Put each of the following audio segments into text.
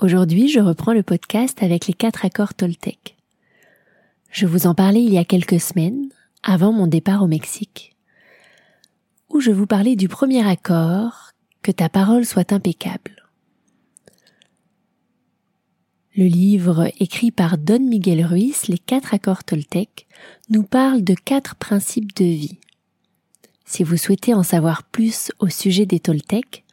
Aujourd'hui, je reprends le podcast avec les quatre accords Toltec. Je vous en parlais il y a quelques semaines, avant mon départ au Mexique, où je vous parlais du premier accord, que ta parole soit impeccable. Le livre écrit par Don Miguel Ruiz, Les quatre accords Toltec, nous parle de quatre principes de vie. Si vous souhaitez en savoir plus au sujet des Toltecs,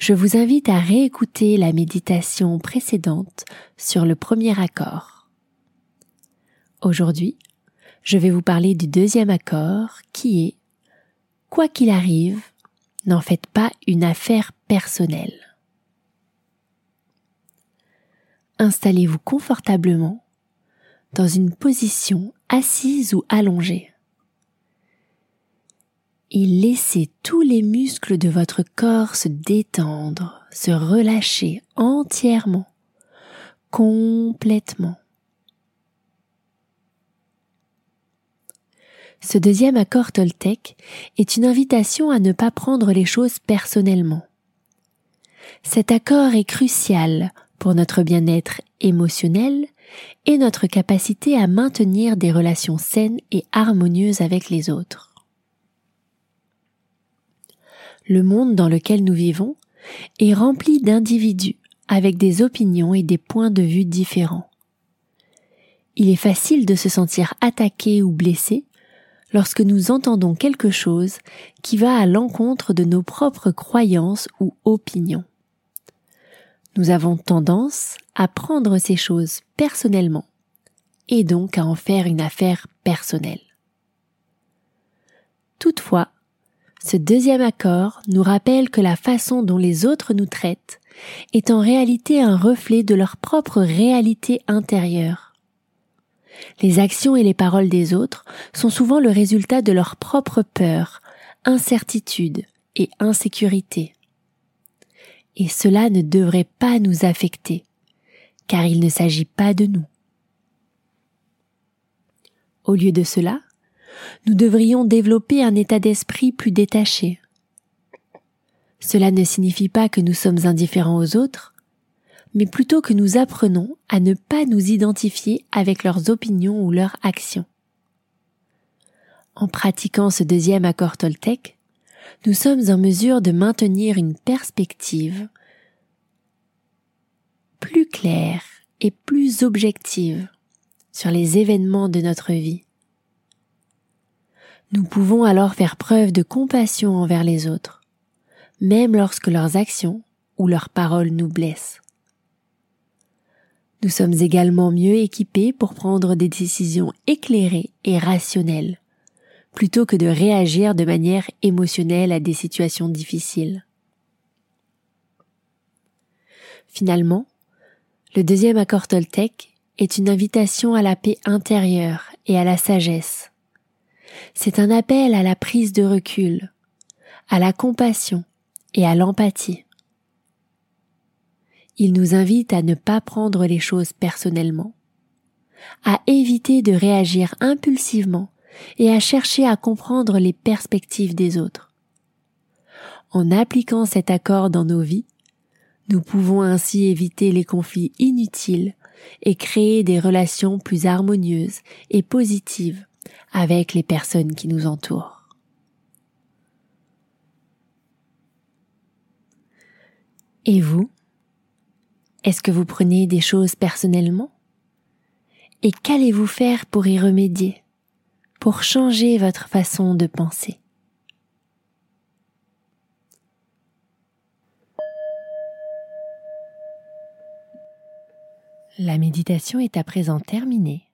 je vous invite à réécouter la méditation précédente sur le premier accord. Aujourd'hui, je vais vous parler du deuxième accord qui est Quoi qu'il arrive, n'en faites pas une affaire personnelle. Installez-vous confortablement dans une position assise ou allongée et laissez tous les muscles de votre corps se détendre, se relâcher entièrement, complètement. Ce deuxième accord Toltec est une invitation à ne pas prendre les choses personnellement. Cet accord est crucial pour notre bien-être émotionnel et notre capacité à maintenir des relations saines et harmonieuses avec les autres le monde dans lequel nous vivons est rempli d'individus avec des opinions et des points de vue différents. Il est facile de se sentir attaqué ou blessé lorsque nous entendons quelque chose qui va à l'encontre de nos propres croyances ou opinions. Nous avons tendance à prendre ces choses personnellement et donc à en faire une affaire personnelle. Toutefois, ce deuxième accord nous rappelle que la façon dont les autres nous traitent est en réalité un reflet de leur propre réalité intérieure. Les actions et les paroles des autres sont souvent le résultat de leur propre peur, incertitude et insécurité. Et cela ne devrait pas nous affecter, car il ne s'agit pas de nous. Au lieu de cela, nous devrions développer un état d'esprit plus détaché. Cela ne signifie pas que nous sommes indifférents aux autres, mais plutôt que nous apprenons à ne pas nous identifier avec leurs opinions ou leurs actions. En pratiquant ce deuxième accord Toltec, nous sommes en mesure de maintenir une perspective plus claire et plus objective sur les événements de notre vie. Nous pouvons alors faire preuve de compassion envers les autres, même lorsque leurs actions ou leurs paroles nous blessent. Nous sommes également mieux équipés pour prendre des décisions éclairées et rationnelles, plutôt que de réagir de manière émotionnelle à des situations difficiles. Finalement, le deuxième accord Toltec est une invitation à la paix intérieure et à la sagesse, c'est un appel à la prise de recul, à la compassion et à l'empathie. Il nous invite à ne pas prendre les choses personnellement, à éviter de réagir impulsivement et à chercher à comprendre les perspectives des autres. En appliquant cet accord dans nos vies, nous pouvons ainsi éviter les conflits inutiles et créer des relations plus harmonieuses et positives avec les personnes qui nous entourent. Et vous Est-ce que vous prenez des choses personnellement? Et qu'allez-vous faire pour y remédier, pour changer votre façon de penser? La méditation est à présent terminée.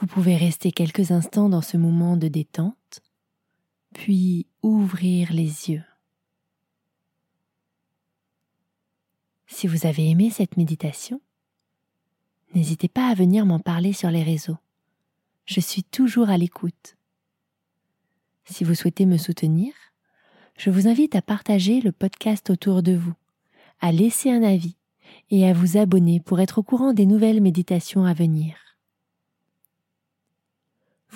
Vous pouvez rester quelques instants dans ce moment de détente, puis ouvrir les yeux. Si vous avez aimé cette méditation, n'hésitez pas à venir m'en parler sur les réseaux. Je suis toujours à l'écoute. Si vous souhaitez me soutenir, je vous invite à partager le podcast autour de vous, à laisser un avis et à vous abonner pour être au courant des nouvelles méditations à venir.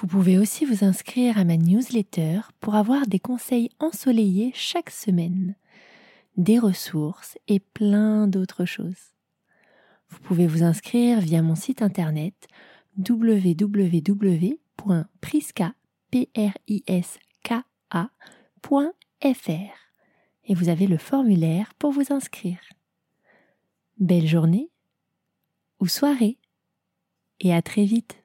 Vous pouvez aussi vous inscrire à ma newsletter pour avoir des conseils ensoleillés chaque semaine, des ressources et plein d'autres choses. Vous pouvez vous inscrire via mon site internet www.priska.fr et vous avez le formulaire pour vous inscrire. Belle journée ou soirée et à très vite.